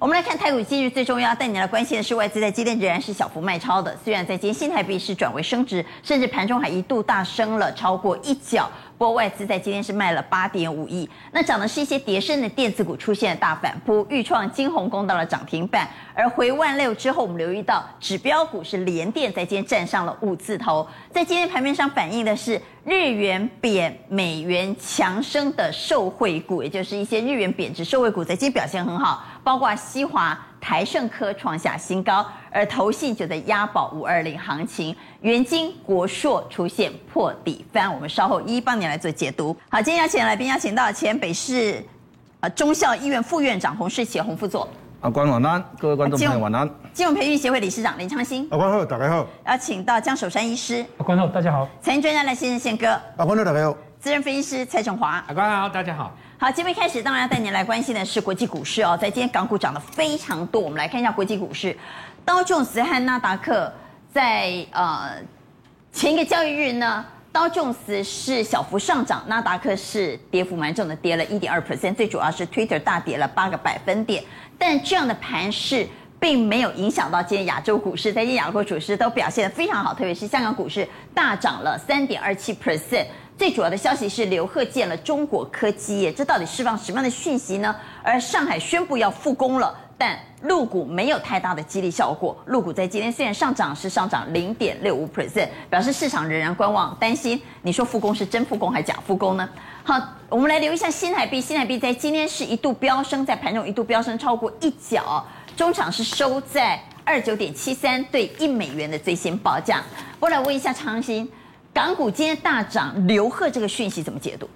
我们来看台股今日最重要，带你来关心的是外资在今天仍然是小幅卖超的，虽然在今天新台币是转为升值，甚至盘中还一度大升了超过一角。不过外资在今天是卖了八点五亿，那涨的是一些跌升的电子股出现大反扑，钰创、金宏攻到了涨停板，而回万六之后，我们留意到指标股是联电在今天站上了五字头，在今天盘面上反映的是日元贬、美元强升的受惠股，也就是一些日元贬值受惠股在今天表现很好，包括西华。台盛科创下新高，而投信就在押宝五二零行情，元金、国硕出现破底翻，我们稍后一一帮你来做解读。好，今天邀请来宾邀请到前北市啊中校医院副院长洪世奇洪副座。阿关晚安，各位观众朋友晚安。金融培育协会理事长林昌兴。阿关好，大家好。邀请到江守山医师。阿关好，大家好。财经专家赖先生宪哥。阿关好，大家好。资深分析师蔡振华。阿关好，大家好。好，节目一开始当然要带您来关心的是国际股市哦。在今天港股涨得非常多，我们来看一下国际股市，道琼斯和纳达克在呃前一个交易日呢，道琼斯是小幅上涨，纳达克是跌幅蛮重的，跌了一点二 percent，最主要是 Twitter 大跌了八个百分点。但这样的盘势并没有影响到今天亚洲股市，在今天亚洲股市都表现得非常好，特别是香港股市大涨了三点二七 percent。最主要的消息是刘鹤见了中国科技业，这到底释放什么样的讯息呢？而上海宣布要复工了，但陆股没有太大的激励效果。陆股在今天虽然上涨，是上涨零点六五 percent，表示市场仍然观望，担心你说复工是真复工还是假复工呢？好，我们来留意一下新台币，新台币在今天是一度飙升，在盘中一度飙升超过一角，中场是收在二九点七三兑一美元的最新报价。我来问一下昌兴。港股今天大涨，刘鹤这个讯息怎么解读？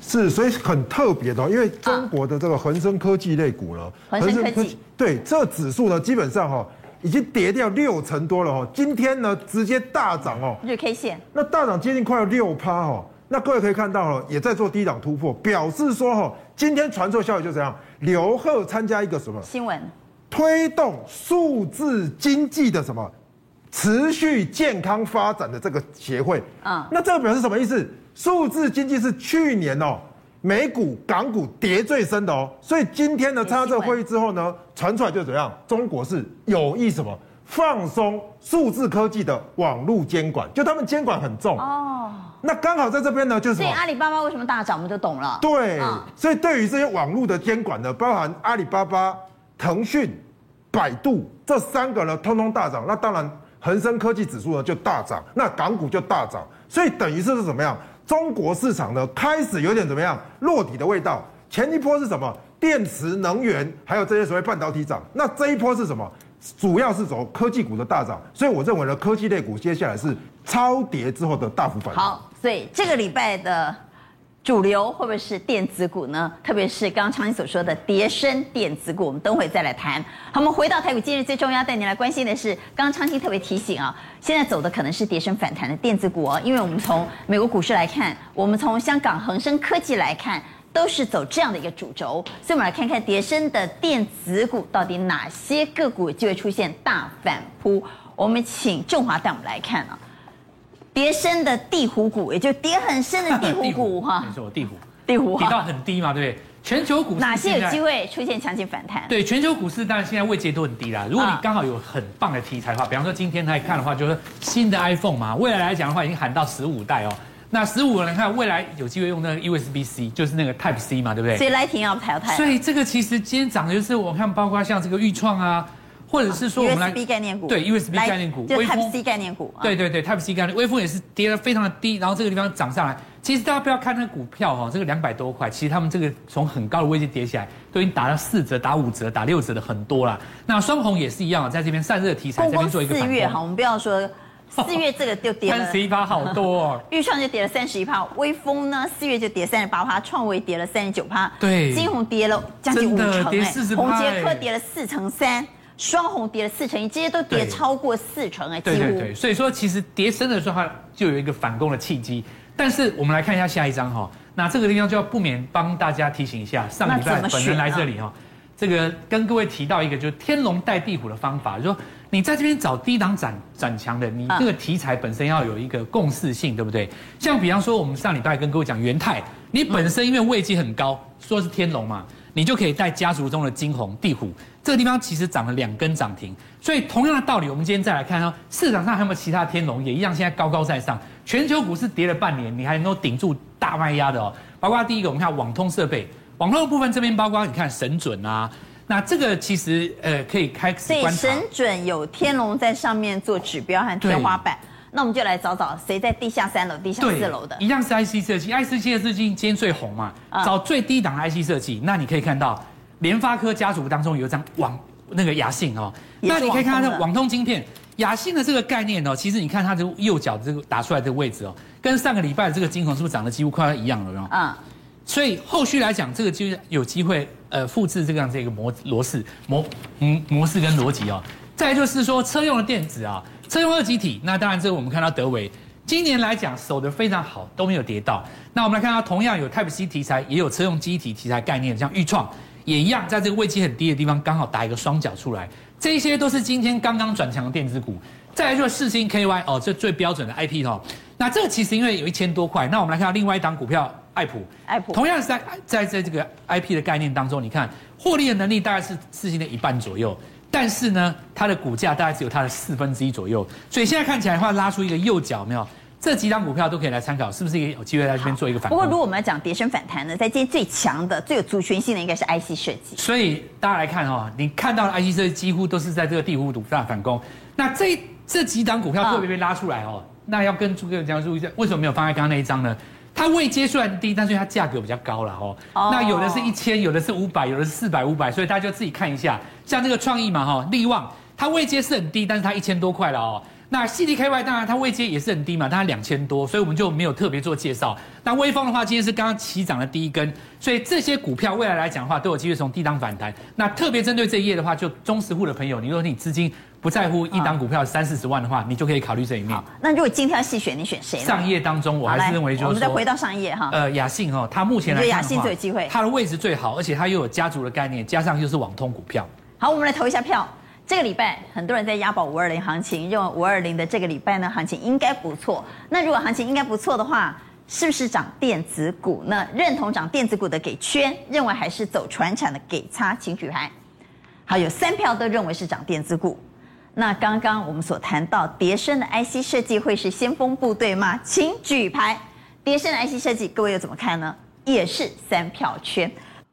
是，所以很特别的，因为中国的这个恒生科技类股呢，恒生科技。对这指数呢，基本上哈已经跌掉六成多了哈，今天呢直接大涨哦，日 K 线，那大涨接近快要六趴哈，那各位可以看到哈，也在做低档突破，表示说哈，今天传出消息就这样，刘鹤参加一个什么？新闻，推动数字经济的什么？持续健康发展的这个协会，啊，那这个表示什么意思？数字经济是去年哦，美股、港股跌最深的哦，所以今天呢，参加这个会议之后呢，传出来就怎样？中国是有意什么放松数字科技的网络监管，就他们监管很重哦。那刚好在这边呢，就是所以阿里巴巴为什么大涨，我们就懂了。对，所以对于这些网络的监管呢，包含阿里巴巴、腾讯、百度这三个呢，通通大涨。那当然。恒生科技指数呢就大涨，那港股就大涨，所以等于是是怎么样？中国市场呢开始有点怎么样落底的味道。前一波是什么？电池、能源，还有这些所谓半导体涨。那这一波是什么？主要是走科技股的大涨。所以我认为呢，科技类股接下来是超跌之后的大幅反弹。好，所以这个礼拜的。主流会不会是电子股呢？特别是刚刚昌兴所说的跌深电子股，我们等会再来谈。好，我们回到台股，今日最重要带您来关心的是，刚刚昌兴特别提醒啊，现在走的可能是跌深反弹的电子股哦，因为我们从美国股市来看，我们从香港恒生科技来看，都是走这样的一个主轴，所以我们来看看跌深的电子股到底哪些个股就会出现大反扑。我们请郑华带我们来看啊。跌深的地虎股，也就跌很深的地虎股哈。没错，地虎，地虎跌到很低嘛，对不对？全球股市哪些有机会出现强劲反弹？对，全球股市当然现在位阶都很低啦。如果你刚好有很棒的题材的话，比方说今天来看的话，就是新的 iPhone 嘛，未来来讲的话已经喊到十五代哦。那十五人看未来有机会用那个 USB C，就是那个 Type C 嘛，对不对？所以 Lightning 要淘汰。所以这个其实今天涨的就是我看，包括像这个钰创啊。或者是说我们来 USB 概念股，对 USB 概念股，就 Type C 概念股，对对对 Type C 概念，微风也是跌得非常的低，然后这个地方涨上来。其实大家不要看那个股票哈，这个两百多块，其实他们这个从很高的位置跌起来，都已经打了四折、打五折、打六折的很多了。那双红也是一样，在这边散热题材这边做一个。四月哈，我们不要说 四月这个就跌了三十一趴，好多哦。钰创就跌了三十一趴，微风呢四月就跌三十八趴，创维跌了三十九趴，对，金红跌了将近五成哎，跌四十趴，宏捷科跌了四成三。双红跌了四成一，这些都跌超过四成哎，对对对，所以说其实跌深的时候它，就有一个反攻的契机。但是我们来看一下下一张哈，那这个地方就要不免帮大家提醒一下，上礼拜本人来这里哈，这个跟各位提到一个就是天龙带地虎的方法，就是说你在这边找低档展展强的，你这个题材本身要有一个共识性，对不对？像比方说我们上礼拜跟各位讲元泰，你本身因为位阶很高，说是天龙嘛。你就可以带家族中的金红、地虎。这个地方其实涨了两根涨停，所以同样的道理，我们今天再来看哦，市场上还有没有其他天龙也一样，现在高高在上。全球股市跌了半年，你还能够顶住大卖压的哦。包括第一个，我们看网通设备，网通的部分这边包括你看神准啊，那这个其实呃可以开始观察。神准有天龙在上面做指标和天花板。那我们就来找找谁在地下三楼、地下四楼的，一样是 IC 设计，IC 设计今天最红嘛，找最低档的 IC 设计。那你可以看到，联发科家族当中有一张网那个雅信哦，那你可以看到网通晶片，雅信的这个概念哦，其实你看它的右脚这个打出来的位置哦，跟上个礼拜的这个金红是不是长得几乎快要一样了？有没有？嗯。所以后续来讲，这个就有机会呃复制这个样子一个模模式模嗯模式跟逻辑哦。再来就是说车用的电子啊。车用二极体，那当然这个我们看到德维今年来讲守得非常好，都没有跌到。那我们来看到同样有 Type C 题材，也有车用记忆体题材概念，像豫创也一样，在这个位阶很低的地方刚好打一个双脚出来。这些都是今天刚刚转强的电子股。再来就是世星 KY 哦，这最标准的 IP 哦。那这个其实因为有一千多块，那我们来看到另外一档股票爱普，爱普同样是在在在这个 IP 的概念当中，你看获利的能力大概是四星的一半左右。但是呢，它的股价大概只有它的四分之一左右，所以现在看起来的话，拉出一个右脚，没有？这几张股票都可以来参考，是不是也有机会在这边做一个反弹？不过，如果我们要讲跌升反弹呢，在今天最强的、最有族群性的应该是 IC 设计。所以大家来看哦，你看到的 IC 设计几乎都是在这个地虎独大反攻。那这这几档股票特别被拉出来哦，那要跟诸位讲述一下，为什么没有放在刚刚那一张呢？它位阶虽然低，但是它价格比较高了哦。那有的是一千，有的是五百，有的是四百、五百，所以大家就自己看一下。像这个创意嘛哈，力旺它位阶是很低，但是它一千多块了哦。那 CDKY 当然它位阶也是很低嘛，但它两千多，所以我们就没有特别做介绍。那威风的话，今天是刚刚起涨的第一根，所以这些股票未来来讲的话，都有机会从低档反弹。那特别针对这一页的话，就中实户的朋友，你如果你资金。不在乎一档股票三四十万的话，你就可以考虑这一面。那如果精挑细选，你选谁呢？上页当中，我还是认为就是，我们再回到上一页哈。呃，雅信哦，它目前来讲，雅信最有机会，它的位置最好，而且它又有家族的概念，加上又是网通股票。好，我们来投一下票。这个礼拜很多人在押宝五二零行情，认为五二零的这个礼拜呢，行情应该不错。那如果行情应该不错的话，是不是涨电子股？那认同涨电子股的给圈，认为还是走传产的给叉，请举牌。好，有三票都认为是涨电子股。那刚刚我们所谈到跌深的 IC 设计会是先锋部队吗？请举牌。跌深的 IC 设计，各位又怎么看呢？也是三票圈。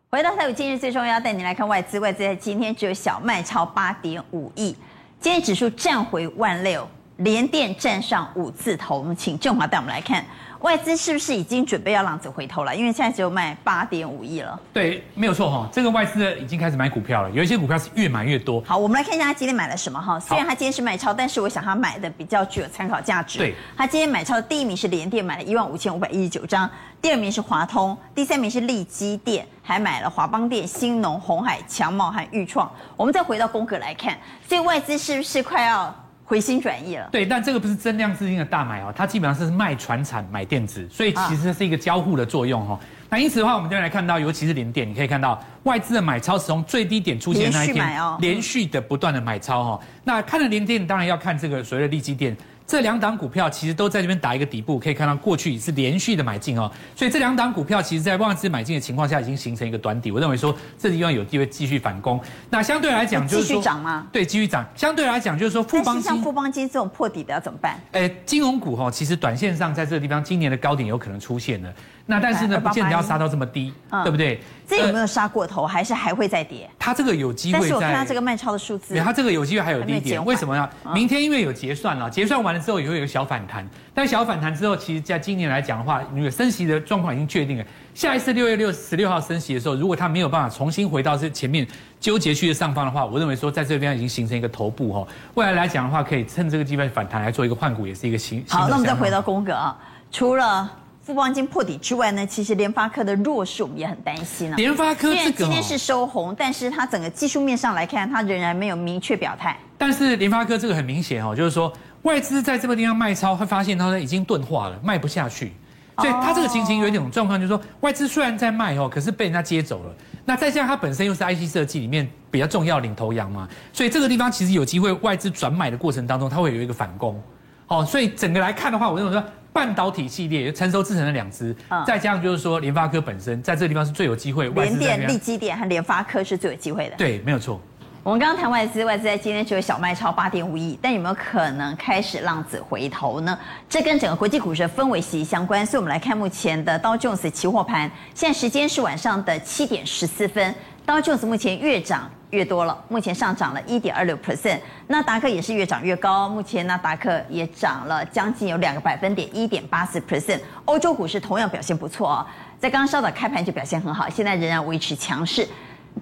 回到台股今日最重要，带你来看外资。外资在今天只有小卖超八点五亿，今天指数站回万六，连电站上五字头。我们请正华带我们来看。外资是不是已经准备要浪子回头了？因为现在只有卖八点五亿了。对，没有错哈，这个外资已经开始买股票了，有一些股票是越买越多。好，我们来看一下他今天买了什么哈。虽然他今天是卖超，但是我想他买的比较具有参考价值。对，他今天买超的第一名是联电，买了一万五千五百一十九张；第二名是华通，第三名是利基电，还买了华邦电、兴农、红海、强茂和裕创。我们再回到宫格来看，所以外资是不是快要？回心转意了，对，但这个不是增量资金的大买哦，它基本上是卖船产买电子，所以其实是一个交互的作用哈。那因此的话，我们就来看到，尤其是零电，你可以看到外资的买超是从最低点出现那一天，连续的不断的买超哈。那看了零电，当然要看这个所谓的利基电。这两档股票其实都在这边打一个底部，可以看到过去是连续的买进哦，所以这两档股票其实，在外资买进的情况下，已经形成一个短底。我认为说，这地方有机会继续反攻。那相对来讲，就是继续涨吗？对，继续涨。相对来讲，就是说富邦金，像富邦金这种破底的要怎么办？诶，金融股哈，其实短线上在这个地方，今年的高点有可能出现了。那但是呢，不见得要杀到这么低，对不对？这有没有杀过头，还是还会再跌？它这个有机会。但是我看它这个卖超的数字，它这个有机会还有低点。为什么呢？明天因为有结算了，结算完了之后也会有一个小反弹。但小反弹之后，其实在今年来讲的话，因为升息的状况已经确定了。下一次六月六十六号升息的时候，如果它没有办法重新回到这前面纠结区的上方的话，我认为说在这边已经形成一个头部哈。未来来讲的话，可以趁这个机会反弹来做一个换股，也是一个新。好，那我们再回到宫格啊，除了。富邦金破底之外呢，其实联发科的弱势我们也很担心啊。联发科这个今天是收红，但是它整个技术面上来看，它仍然没有明确表态。但是联发科这个很明显哦，就是说外资在这个地方卖超，会发现它已经钝化了，卖不下去。所以它这个情形有一种状况，就是说外资虽然在卖哦，可是被人家接走了。那再加上它本身又是 IC 设计里面比较重要领头羊嘛，所以这个地方其实有机会外资转买的过程当中，它会有一个反攻。哦，所以整个来看的话，我认为说半导体系列成熟制成的两支，嗯、再加上就是说联发科本身在这个地方是最有机会。联电、立基电和联发科是最有机会的。对，没有错。我们刚刚谈外资，外资在今天只有小卖超八点五亿，但有没有可能开始浪子回头呢？这跟整个国际股市的氛围息息相关。所以，我们来看目前的道琼斯期货盘，现在时间是晚上的七点十四分，道琼斯目前月涨越多了，目前上涨了一点二六 percent，纳达克也是越涨越高，目前纳达克也涨了将近有两个百分点，一点八四 percent。欧洲股市同样表现不错哦，在刚刚稍早开盘就表现很好，现在仍然维持强势。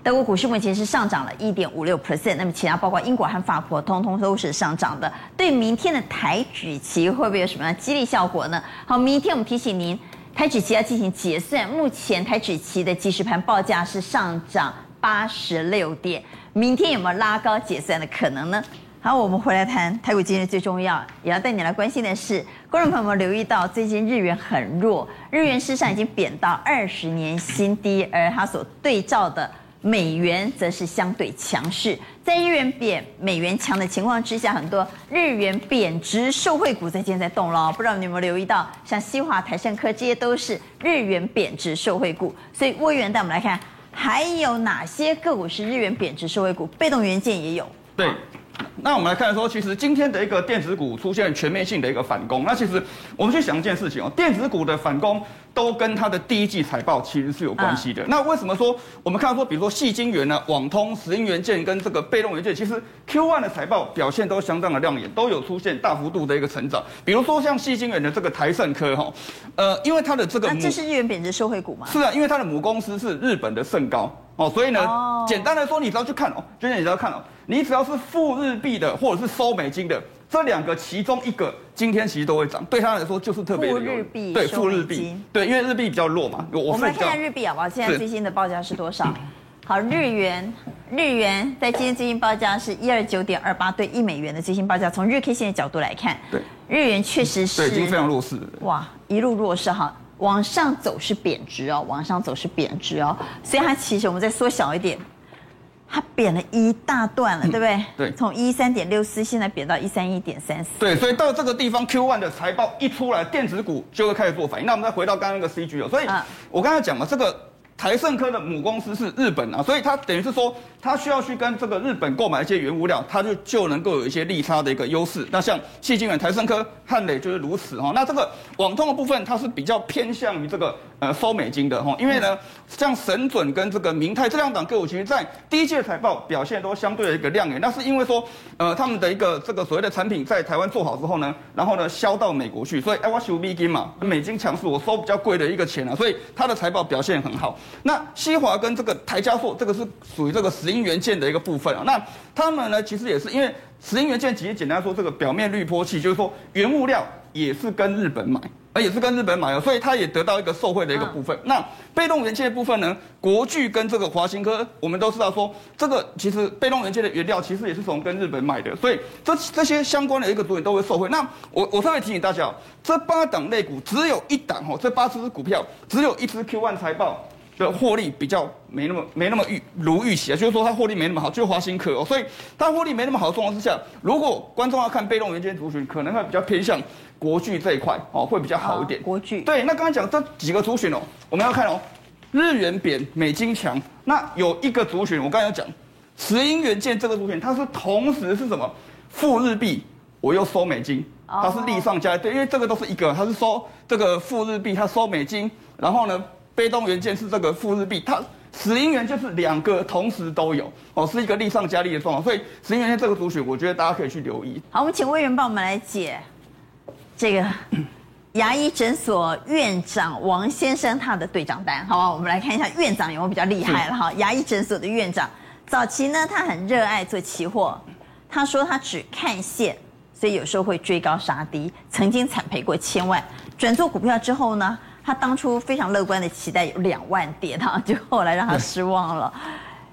德国股市目前是上涨了一点五六 percent，那么其他包括英国和法国，通通都是上涨的。对明天的台指期会不会有什么样激励效果呢？好，明天我们提醒您，台指期要进行结算，目前台指期的即时盘报价是上涨八十六点，明天有没有拉高结算的可能呢？好，我们回来谈台股今天最重要，也要带你来关心的是，观众朋友们留意到最近日元很弱，日元事实上已经贬到二十年新低，而它所对照的。美元则是相对强势，在日元贬、美元强的情况之下，很多日元贬值受惠股在今天在动了。不知道你有没有留意到，像西华、台盛科这些都是日元贬值受惠股。所以，窝元带我们来看，还有哪些个股是日元贬值受惠股？被动元件也有。对。那我们来看说，其实今天的一个电子股出现全面性的一个反攻。那其实我们去想一件事情哦，电子股的反攻都跟它的第一季财报其实是有关系的。那为什么说我们看到说，比如说矽晶圆呢、网通、石英元件跟这个被动元件，其实 Q1 的财报表现都相当的亮眼，都有出现大幅度的一个成长。比如说像矽晶圆的这个台盛科哈，呃，因为它的这个，那这是日元贬值受惠股吗？是啊，因为它的母公司是日本的盛高。哦，所以呢，简单来说，你只要去看哦，就是你只要看哦，你只要是付日币的或者是收美金的，这两个其中一个今天其实都会涨，对他来说就是特别的付日币，对，付日币，对，因为日币比较弱嘛。我，我们来看看日币好不好？现在最新的报价是多少？好，日元，日元在今天最新报价是一二九点二八对一美元的最新报价。从日 K 线的角度来看，对，日元确实是对，已经非常弱势了。哇，一路弱势哈。往上走是贬值哦，往上走是贬值哦，所以它其实我们再缩小一点，它贬了一大段了，对不对？嗯、对，从一三点六四现在贬到一三一点三四。对，所以到这个地方 Q one 的财报一出来，电子股就会开始做反应。那我们再回到刚刚那个 CG 哦，所以我刚才讲了这个。台盛科的母公司是日本啊，所以它等于是说，它需要去跟这个日本购买一些原物料，它就就能够有一些利差的一个优势。那像矽晶圆、台胜科、汉磊就是如此哈。那这个网通的部分，它是比较偏向于这个呃收美金的哈，因为呢，像神准跟这个明泰这两档个股，其实在第一季的财报表现都相对的一个亮眼。那是因为说，呃，他们的一个这个所谓的产品在台湾做好之后呢，然后呢销到美国去，所以哎我收美金嘛，美金强势，我收比较贵的一个钱啊，所以它的财报表现很好。那西华跟这个台加速，这个是属于这个石英元件的一个部分啊。那他们呢，其实也是因为石英元件，其实简单说，这个表面滤波器，就是说原物料也是跟日本买，而也是跟日本买哦，所以它也得到一个受惠的一个部分。那被动元件的部分呢，国巨跟这个华新科，我们都知道说，这个其实被动元件的原料其实也是从跟日本买的，所以这这些相关的一个族群都会受惠。那我我特别提醒大家，这八档类股只有一档哦，这八只股票只有一只 Q1 财报。的获利比较没那么没那么预如预期啊，就是说它获利没那么好，就是华新科哦，所以它获利没那么好的状况之下，如果观众要看被动元件族群，可能会比较偏向国巨这一块哦，会比较好一点。国巨对，那刚才讲这几个族群哦，我们要看哦，日元贬，美金强，那有一个族群，我刚才讲石英元件这个族群，它是同时是什么？负日币，我又收美金，它是利上加对，因为这个都是一个，它是收这个负日币，它收美金，然后呢？被动元件是这个富日币，它石英元件是两个同时都有哦，是一个利上加利的状况，所以石英元件这个族群，我觉得大家可以去留意。好，我们请魏源帮我们来解这个 牙医诊所院长王先生他的对账单，好吧？我们来看一下院长有没有比较厉害了哈。牙医诊所的院长早期呢，他很热爱做期货，他说他只看线，所以有时候会追高杀低，曾经惨赔过千万。转做股票之后呢？他当初非常乐观的期待有两万点哈，就后来让他失望了，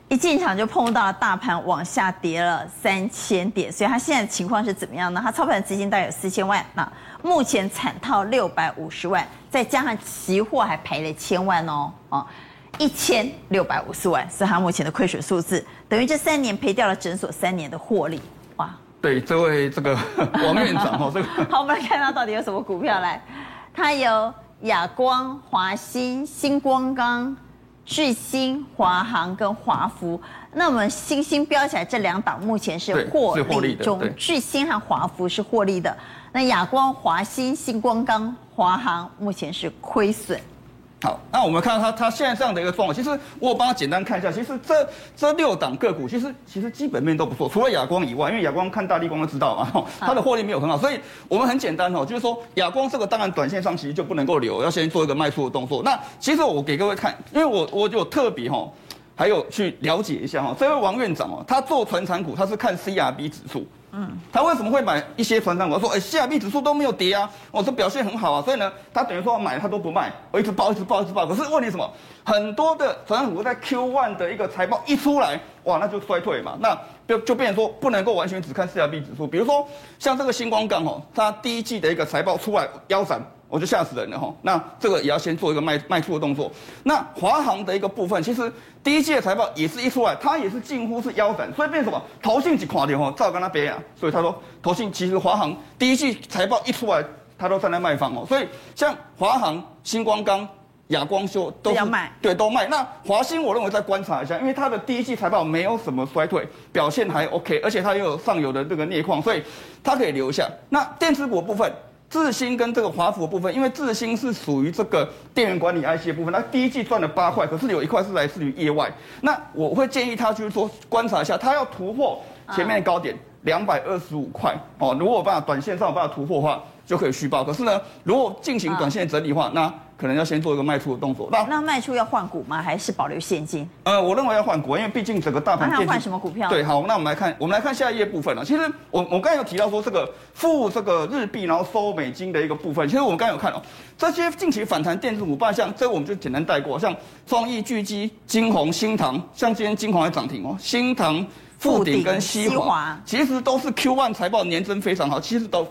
一进场就碰到了大盘往下跌了三千点，所以他现在情况是怎么样呢？他操盘的资金大概有四千万，那目前惨套六百五十万，再加上期货还赔了千万哦，啊，一千六百五十万是他目前的亏损数字，等于这三年赔掉了诊所三年的获利，哇！对，这位这个 王院长哦，这个 好，我们来看他到底有什么股票来。他有亚光、华新、新光钢、巨星、华航跟华孚。那我们星星标起来这两档目前是获利中，巨星和华孚是获利的。那亚光、华新、新光钢、华航目前是亏损。好，那我们看到它它现在这样的一个状况，其实我有帮他简单看一下，其实这这六档个股其实其实基本面都不错，除了亚光以外，因为亚光看大力光都知道嘛，它的获利没有很好，所以我们很简单哦，就是说亚光这个当然短线上其实就不能够留，要先做一个卖出的动作。那其实我给各位看，因为我我就特别哈，还有去了解一下哈，这位王院长哦，他做传产股，他是看 CRB 指数。嗯，他为什么会买一些传产股？我说，哎，CRB 指数都没有跌啊，我说表现很好啊，所以呢，他等于说买他都不卖，我一直报，一直报，一直报。可是问题什么？很多的传产股在 Q1 的一个财报一出来，哇，那就衰退嘛，那就就变成说不能够完全只看 CRB 指数。比如说像这个新光钢哦，它第一季的一个财报出来腰斩。我就吓死人了哈，那这个也要先做一个卖卖出的动作。那华航的一个部分，其实第一季的财报也是一出来，它也是近乎是腰斩，所以变成什么？投信只垮掉哈，照跟他别啊。所以他说，投信其实华航第一季财报一出来，他都在那卖方哦。所以像华航、新光钢、亚光修都要卖，对，都卖。那华新我认为再观察一下，因为它的第一季财报没有什么衰退，表现还 OK，而且它又有上游的这个镍矿，所以它可以留下。那电子股部分。智新跟这个华孚的部分，因为智新是属于这个电源管理 IC 的部分，它第一季赚了八块，可是有一块是来自于业外。那我会建议他就是说观察一下，他要突破前面的高点两百二十五块哦。如果有办法短线上有办法突破的话，就可以续报。可是呢，如果进行短线整理的话，那可能要先做一个卖出的动作。那那卖出要换股吗？还是保留现金？呃，我认为要换股，因为毕竟整个大盘。那要换什么股票？对，好，那我们来看，我们来看下一页部分了。其实我我刚才有提到说这个付这个日币，然后收美金的一个部分。其实我们刚才有看哦，这些近期反弹电子股，包像这个我们就简单带过，像创意、巨基、金鸿、新唐，像今天晶宏还涨停哦，新唐、富鼎跟西华，其实都是 Q1 财报年增非常好，其实都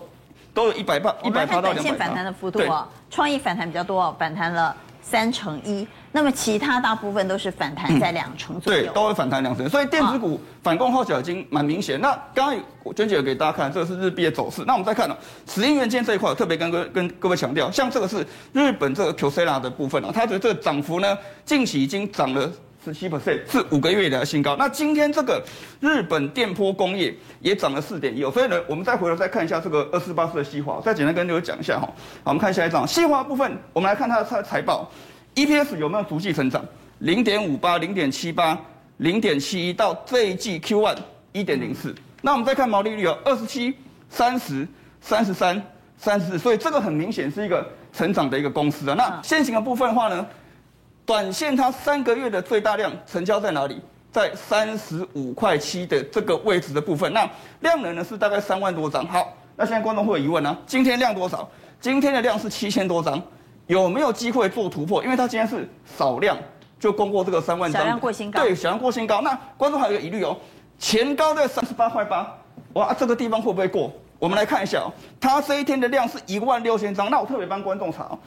都有一百八、一百八到两百。短线反弹的幅度哦，创意反弹比较多哦，反弹了。三成一，那么其他大部分都是反弹在两成左右，对，都会反弹两成，所以电子股反攻号角已经蛮明显。那刚刚我娟姐有给大家看，这个是日币的走势。那我们再看呢，齿英元件这一块，特别跟各跟各位强调，像这个是日本这个 Kyocera 的部分啊，它的这个涨幅呢，近期已经涨了十七 percent，是五个月以来的新高。那今天这个日本电波工业也涨了四点一哦，所以呢，我们再回头再看一下这个二四八四的西华，再简单跟各位讲一下哈。好，我们看下一张西华部分，我们来看它的财财报。EPS 有没有逐季成长？零点五八、零点七八、零点七一，到这一季 Q1 一点零四。那我们再看毛利率哦，二十七、三十、三十三、三十四，所以这个很明显是一个成长的一个公司啊。那现行的部分的话呢，短线它三个月的最大量成交在哪里？在三十五块七的这个位置的部分。那量能呢是大概三万多张。好，那现在观众会有疑问呢、啊？今天量多少？今天的量是七千多张。有没有机会做突破？因为它今天是少量就攻过这个三万张，小量过新高。对，小量过新高。那观众还有一个疑虑哦，前高在三十八块八，哇，这个地方会不会过？我们来看一下哦，它这一天的量是一万六千张。那我特别帮观众查哦，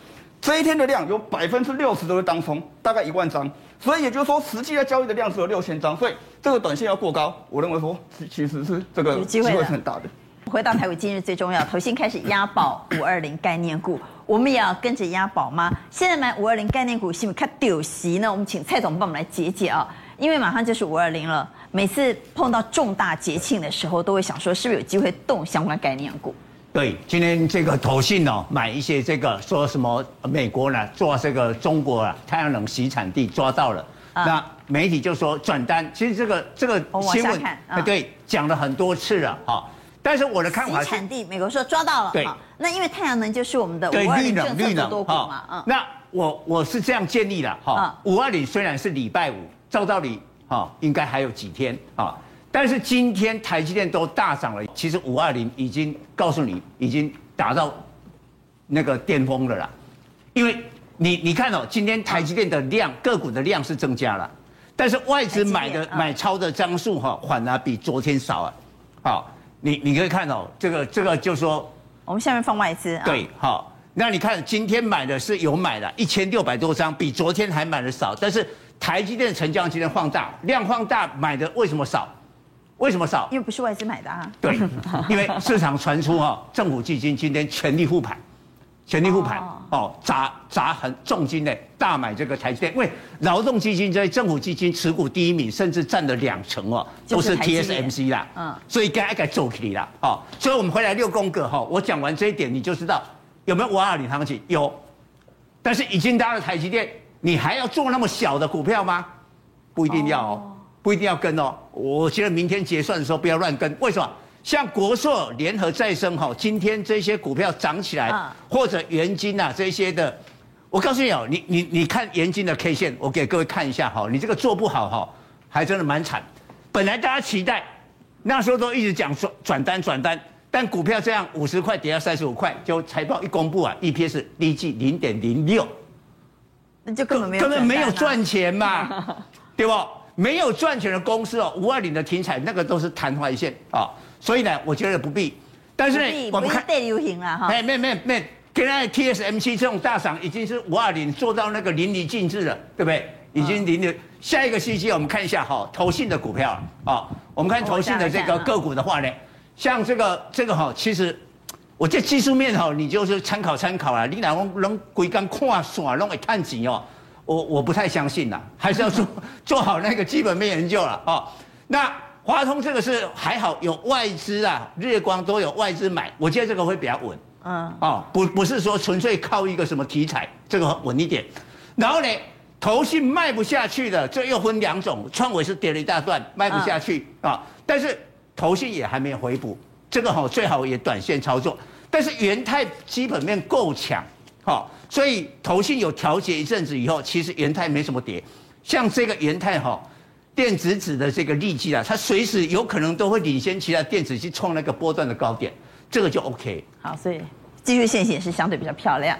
这一天的量有百分之六十都是当冲，大概一万张。所以也就是说，实际的交易的量只有六千张。所以这个短线要过高，我认为说其实是这个机会是很大的。回到台股今日最重要，投信开始押宝五二零概念股，我们也要跟着押宝吗？现在买五二零概念股是不是看丢席呢？我们请蔡总帮我们来解解啊，因为马上就是五二零了，每次碰到重大节庆的时候，都会想说是不是有机会动相关概念股？对，今天这个投信哦，买一些这个说什么美国呢做这个中国啊太阳能洗产地抓到了，嗯、那媒体就说转单，其实这个这个新闻对讲了很多次了哈。但是我的看法是，产地美国说抓到了，对，那因为太阳能就是我们的五二零政策的多股嘛，嗯，那我我是这样建议的哈，五二零虽然是礼拜五，照道理哈应该还有几天啊，但是今天台积电都大涨了，其实五二零已经告诉你已经达到那个巅峰了啦，因为你你看哦，今天台积电的量个股的量是增加了，但是外资买的买超的张数哈反而比昨天少啊，好。你你可以看哦，这个这个就是说，我们下面放外资。对，好，那你看今天买的是有买的，一千六百多张，比昨天还买的少。但是台积电成交量今天放大，量放大，买的为什么少？为什么少？因为不是外资买的啊。对，因为市场传出哈，政府基金今天全力护盘，全力护盘哦，砸砸很重金的大买这个台积电，因为劳动基金在政府基金持股第一名，甚至占了两成哦，都是 TSMC 啦，嗯，所以该该做起来了哦。所以我们回来六宫格哈，我讲完这一点，你就知道有没有五二零行情有，但是已经搭了台积电，你还要做那么小的股票吗？不一定要哦，不一定要跟哦。我觉得明天结算的时候不要乱跟，为什么？像国硕、联合再生哈，今天这些股票涨起来，或者元金啊这些的，我告诉你哦，你你你看元金的 K 线，我给各位看一下哈，你这个做不好哈，还真的蛮惨。本来大家期待，那时候都一直讲说转单转单，但股票这样五十块跌到三十五块，就财报一公布啊，EPS 低季零点零六，那就根本没有根本没有赚钱嘛，对不？没有赚钱的公司哦，五二零的停产那个都是昙花一现啊。所以呢，我觉得不必。但是呢，我们看带流行了哈。哎，没没没，现在 TSMC 这种大厂已经是五二零做到那个淋漓尽致了，对不对？已经淋漓。下一个星期我们看一下哈，投信的股票啊，我们看投信的这个个股的话呢，像这个这个哈，其实我这技术面哈，你就是参考参考啦。你哪能能规工看线，弄会看紧哦？我我不太相信啦，还是要做做好那个基本面研究了哦。那。华通这个是还好有外资啊，日光都有外资买，我觉得这个会比较稳。嗯，哦，不不是说纯粹靠一个什么题材，这个稳一点。然后呢，投信卖不下去的，这又分两种，创维是跌了一大段，卖不下去啊。但是投信也还没有回补，这个哈最好也短线操作。但是元泰基本面够强，好，所以投信有调节一阵子以后，其实元泰没什么跌。像这个元泰哈。电子纸的这个利基啊，它随时有可能都会领先其他电子去创那个波段的高点，这个就 OK。好，所以技术线型是相对比较漂亮。